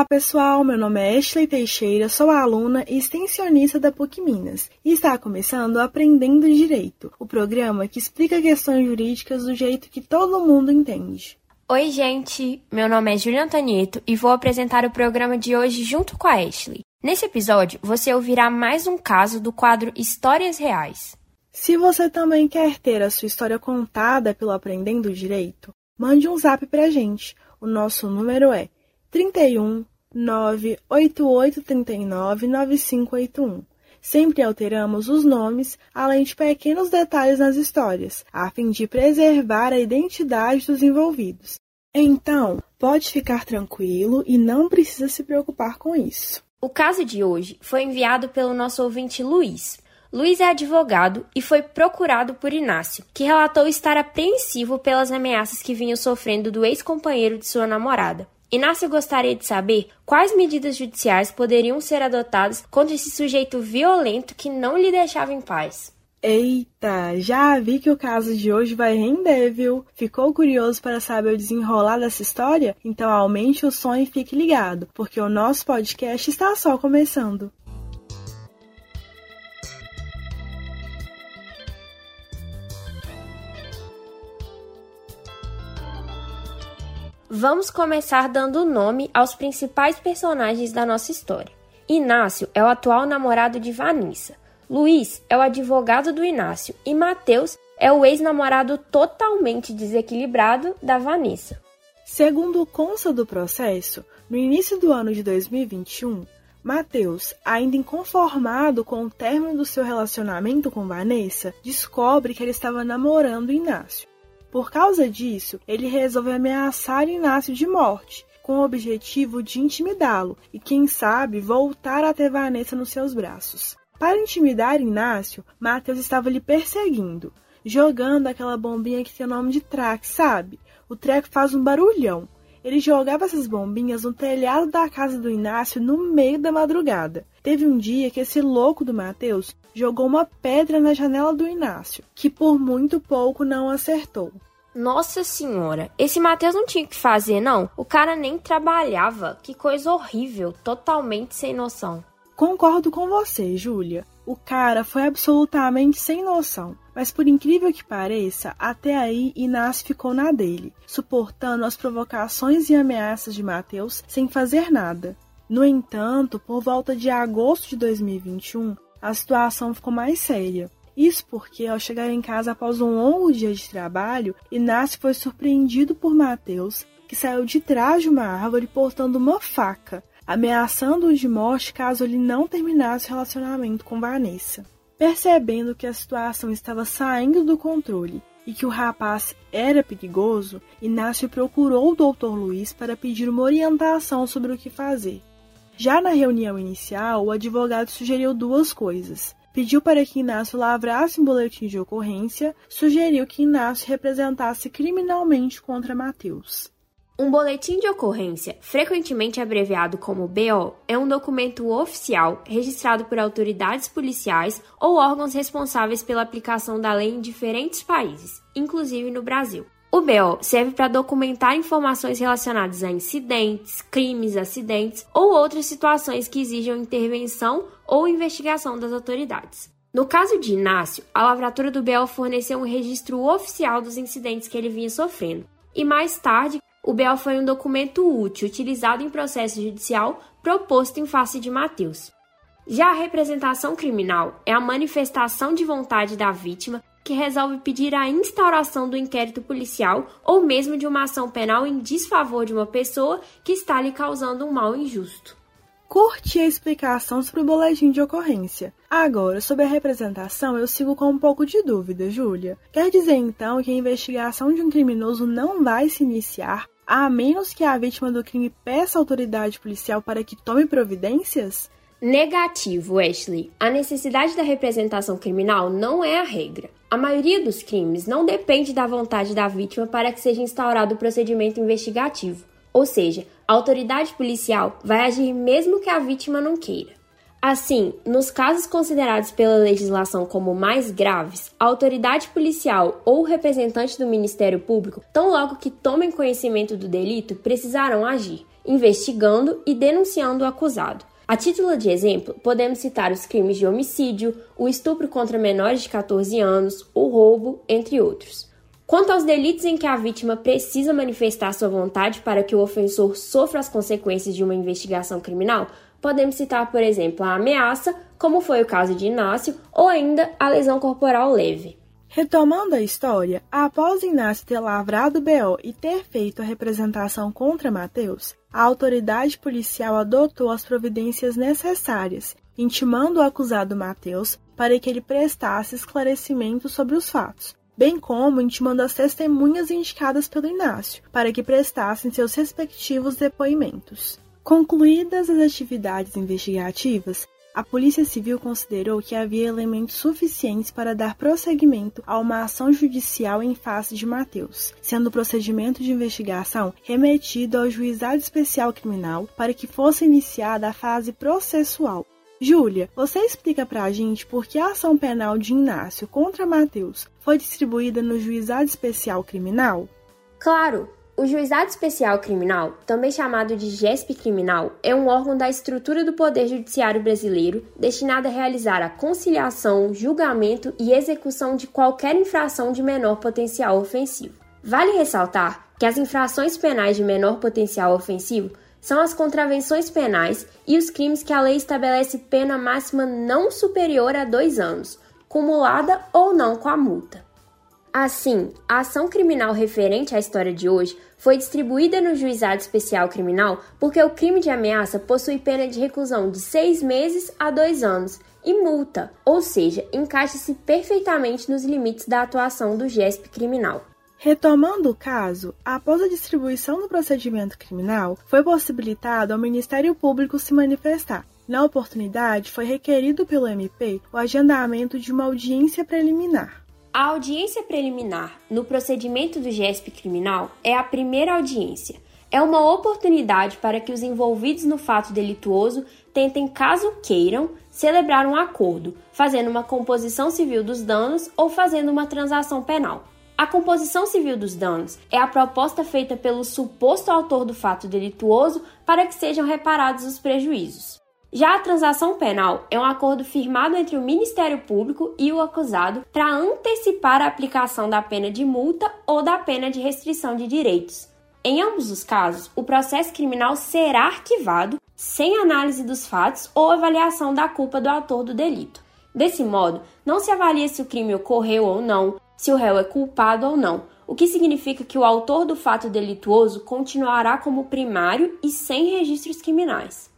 Olá pessoal, meu nome é Ashley Teixeira, sou aluna e extensionista da PUC Minas e está começando Aprendendo Direito, o programa que explica questões jurídicas do jeito que todo mundo entende. Oi gente, meu nome é Julia Antonieto e vou apresentar o programa de hoje junto com a Ashley. Nesse episódio, você ouvirá mais um caso do quadro Histórias Reais. Se você também quer ter a sua história contada pelo Aprendendo Direito, mande um zap pra gente. O nosso número é 31 98839 9581. Sempre alteramos os nomes, além de pequenos detalhes nas histórias, a fim de preservar a identidade dos envolvidos. Então, pode ficar tranquilo e não precisa se preocupar com isso. O caso de hoje foi enviado pelo nosso ouvinte Luiz. Luiz é advogado e foi procurado por Inácio, que relatou estar apreensivo pelas ameaças que vinha sofrendo do ex-companheiro de sua namorada. Inácio gostaria de saber quais medidas judiciais poderiam ser adotadas contra esse sujeito violento que não lhe deixava em paz. Eita, já vi que o caso de hoje vai render, viu? Ficou curioso para saber o desenrolar dessa história? Então aumente o som e fique ligado, porque o nosso podcast está só começando. Vamos começar dando nome aos principais personagens da nossa história. Inácio é o atual namorado de Vanessa, Luiz é o advogado do Inácio e Mateus é o ex-namorado totalmente desequilibrado da Vanessa. Segundo consta do processo, no início do ano de 2021, Mateus, ainda inconformado com o término do seu relacionamento com Vanessa, descobre que ele estava namorando Inácio. Por causa disso, ele resolve ameaçar Inácio de morte, com o objetivo de intimidá-lo e, quem sabe, voltar a ter Vanessa nos seus braços. Para intimidar Inácio, Matheus estava lhe perseguindo, jogando aquela bombinha que tem o nome de traque, sabe? O treco faz um barulhão. Ele jogava essas bombinhas no telhado da casa do Inácio no meio da madrugada. Teve um dia que esse louco do Mateus jogou uma pedra na janela do Inácio, que por muito pouco não acertou. Nossa senhora, esse Matheus não tinha o que fazer, não. O cara nem trabalhava. Que coisa horrível, totalmente sem noção. Concordo com você, Júlia. O cara foi absolutamente sem noção. Mas por incrível que pareça, até aí Inácio ficou na dele, suportando as provocações e ameaças de Mateus sem fazer nada. No entanto, por volta de agosto de 2021, a situação ficou mais séria. Isso porque, ao chegar em casa após um longo dia de trabalho, Inácio foi surpreendido por Mateus, que saiu de trás de uma árvore portando uma faca, ameaçando-o de morte caso ele não terminasse o relacionamento com Vanessa. Percebendo que a situação estava saindo do controle e que o rapaz era perigoso, Inácio procurou o Dr. Luiz para pedir uma orientação sobre o que fazer. Já na reunião inicial, o advogado sugeriu duas coisas. Pediu para que Inácio lavrasse um boletim de ocorrência, sugeriu que Inácio representasse criminalmente contra Mateus. Um boletim de ocorrência, frequentemente abreviado como BO, é um documento oficial registrado por autoridades policiais ou órgãos responsáveis pela aplicação da lei em diferentes países, inclusive no Brasil. O BO serve para documentar informações relacionadas a incidentes, crimes, acidentes ou outras situações que exijam intervenção ou investigação das autoridades. No caso de Inácio, a lavratura do BO forneceu um registro oficial dos incidentes que ele vinha sofrendo. E mais tarde, o BO foi um documento útil utilizado em processo judicial proposto em face de Mateus. Já a representação criminal é a manifestação de vontade da vítima que resolve pedir a instauração do inquérito policial ou mesmo de uma ação penal em desfavor de uma pessoa que está lhe causando um mal injusto. Curti a explicação sobre o boletim de ocorrência. Agora, sobre a representação, eu sigo com um pouco de dúvida, Júlia. Quer dizer então que a investigação de um criminoso não vai se iniciar a menos que a vítima do crime peça à autoridade policial para que tome providências? Negativo, Ashley. A necessidade da representação criminal não é a regra. A maioria dos crimes não depende da vontade da vítima para que seja instaurado o procedimento investigativo. Ou seja, a autoridade policial vai agir mesmo que a vítima não queira. Assim, nos casos considerados pela legislação como mais graves, a autoridade policial ou o representante do Ministério Público, tão logo que tomem conhecimento do delito, precisarão agir. investigando e denunciando o acusado. A título de exemplo, podemos citar os crimes de homicídio, o estupro contra menores de 14 anos, o roubo, entre outros. Quanto aos delitos em que a vítima precisa manifestar sua vontade para que o ofensor sofra as consequências de uma investigação criminal, podemos citar, por exemplo, a ameaça, como foi o caso de Inácio, ou ainda a lesão corporal leve. Retomando a história, após Inácio ter lavrado o BO e ter feito a representação contra Mateus, a autoridade policial adotou as providências necessárias, intimando o acusado Mateus para que ele prestasse esclarecimentos sobre os fatos, bem como intimando as testemunhas indicadas pelo Inácio para que prestassem seus respectivos depoimentos. Concluídas as atividades investigativas, a Polícia Civil considerou que havia elementos suficientes para dar prosseguimento a uma ação judicial em face de Mateus, sendo o procedimento de investigação remetido ao Juizado Especial Criminal para que fosse iniciada a fase processual. Júlia, você explica pra gente por que a ação penal de Inácio contra Mateus foi distribuída no Juizado Especial Criminal? Claro! O Juizado Especial Criminal, também chamado de GESP Criminal, é um órgão da estrutura do Poder Judiciário brasileiro destinado a realizar a conciliação, julgamento e execução de qualquer infração de menor potencial ofensivo. Vale ressaltar que as infrações penais de menor potencial ofensivo são as contravenções penais e os crimes que a lei estabelece pena máxima não superior a dois anos, cumulada ou não com a multa. Assim, a ação criminal referente à história de hoje foi distribuída no Juizado Especial Criminal porque o crime de ameaça possui pena de reclusão de seis meses a dois anos e multa, ou seja, encaixa-se perfeitamente nos limites da atuação do GESP criminal. Retomando o caso, após a distribuição do procedimento criminal, foi possibilitado ao Ministério Público se manifestar. Na oportunidade, foi requerido pelo MP o agendamento de uma audiência preliminar. A audiência preliminar no procedimento do GESP criminal é a primeira audiência. É uma oportunidade para que os envolvidos no fato delituoso tentem, caso queiram, celebrar um acordo, fazendo uma composição civil dos danos ou fazendo uma transação penal. A composição civil dos danos é a proposta feita pelo suposto autor do fato delituoso para que sejam reparados os prejuízos. Já a transação penal é um acordo firmado entre o Ministério Público e o acusado para antecipar a aplicação da pena de multa ou da pena de restrição de direitos. Em ambos os casos, o processo criminal será arquivado sem análise dos fatos ou avaliação da culpa do autor do delito. Desse modo, não se avalia se o crime ocorreu ou não, se o réu é culpado ou não, o que significa que o autor do fato delituoso continuará como primário e sem registros criminais.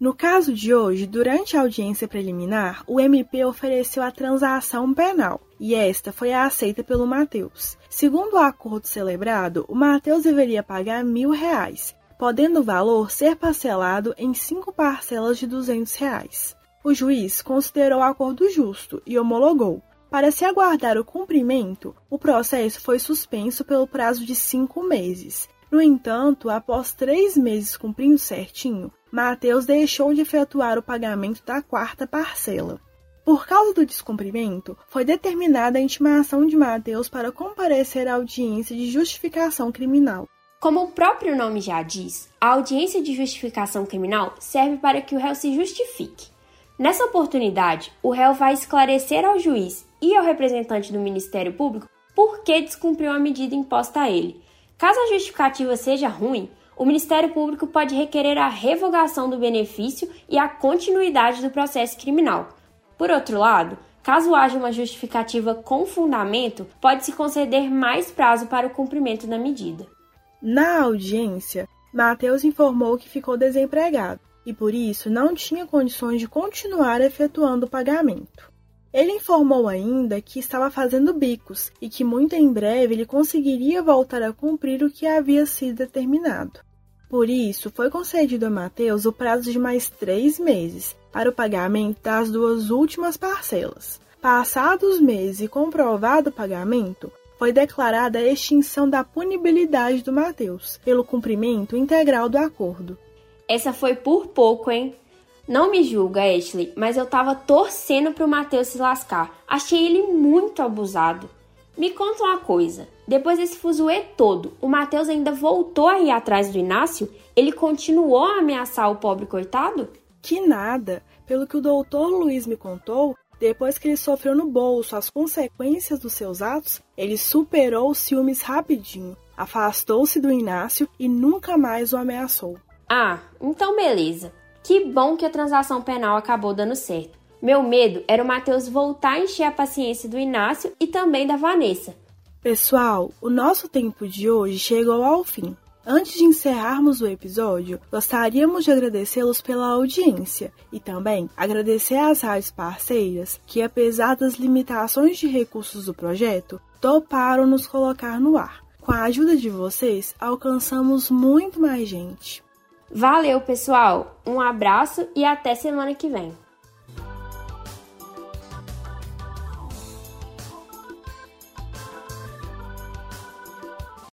No caso de hoje, durante a audiência preliminar, o MP ofereceu a transação penal e esta foi aceita pelo Mateus. Segundo o acordo celebrado, o Mateus deveria pagar mil reais, podendo o valor ser parcelado em cinco parcelas de duzentos reais. O juiz considerou o acordo justo e homologou. Para se aguardar o cumprimento, o processo foi suspenso pelo prazo de cinco meses. No entanto, após três meses cumprindo certinho, Mateus deixou de efetuar o pagamento da quarta parcela. Por causa do descumprimento, foi determinada a intimação de Mateus para comparecer à audiência de justificação criminal. Como o próprio nome já diz, a audiência de justificação criminal serve para que o réu se justifique. Nessa oportunidade, o réu vai esclarecer ao juiz e ao representante do Ministério Público por que descumpriu a medida imposta a ele. Caso a justificativa seja ruim, o Ministério Público pode requerer a revogação do benefício e a continuidade do processo criminal. Por outro lado, caso haja uma justificativa com fundamento, pode-se conceder mais prazo para o cumprimento da medida. Na audiência, Mateus informou que ficou desempregado e por isso não tinha condições de continuar efetuando o pagamento. Ele informou ainda que estava fazendo bicos e que muito em breve ele conseguiria voltar a cumprir o que havia sido determinado. Por isso, foi concedido a Mateus o prazo de mais três meses para o pagamento das duas últimas parcelas. Passados os meses e comprovado o pagamento, foi declarada a extinção da punibilidade do Mateus pelo cumprimento integral do acordo. Essa foi por pouco, hein? Não me julga, Ashley, mas eu tava torcendo pro Mateus se lascar. Achei ele muito abusado. Me conta uma coisa. Depois desse fuzuê todo, o Matheus ainda voltou a ir atrás do Inácio? Ele continuou a ameaçar o pobre coitado? Que nada. Pelo que o doutor Luiz me contou, depois que ele sofreu no bolso as consequências dos seus atos, ele superou os ciúmes rapidinho, afastou-se do Inácio e nunca mais o ameaçou. Ah, então beleza. Que bom que a transação penal acabou dando certo. Meu medo era o Matheus voltar a encher a paciência do Inácio e também da Vanessa. Pessoal, o nosso tempo de hoje chegou ao fim. Antes de encerrarmos o episódio, gostaríamos de agradecê-los pela audiência e também agradecer às rádios parceiras que, apesar das limitações de recursos do projeto, toparam nos colocar no ar. Com a ajuda de vocês, alcançamos muito mais gente. Valeu, pessoal! Um abraço e até semana que vem!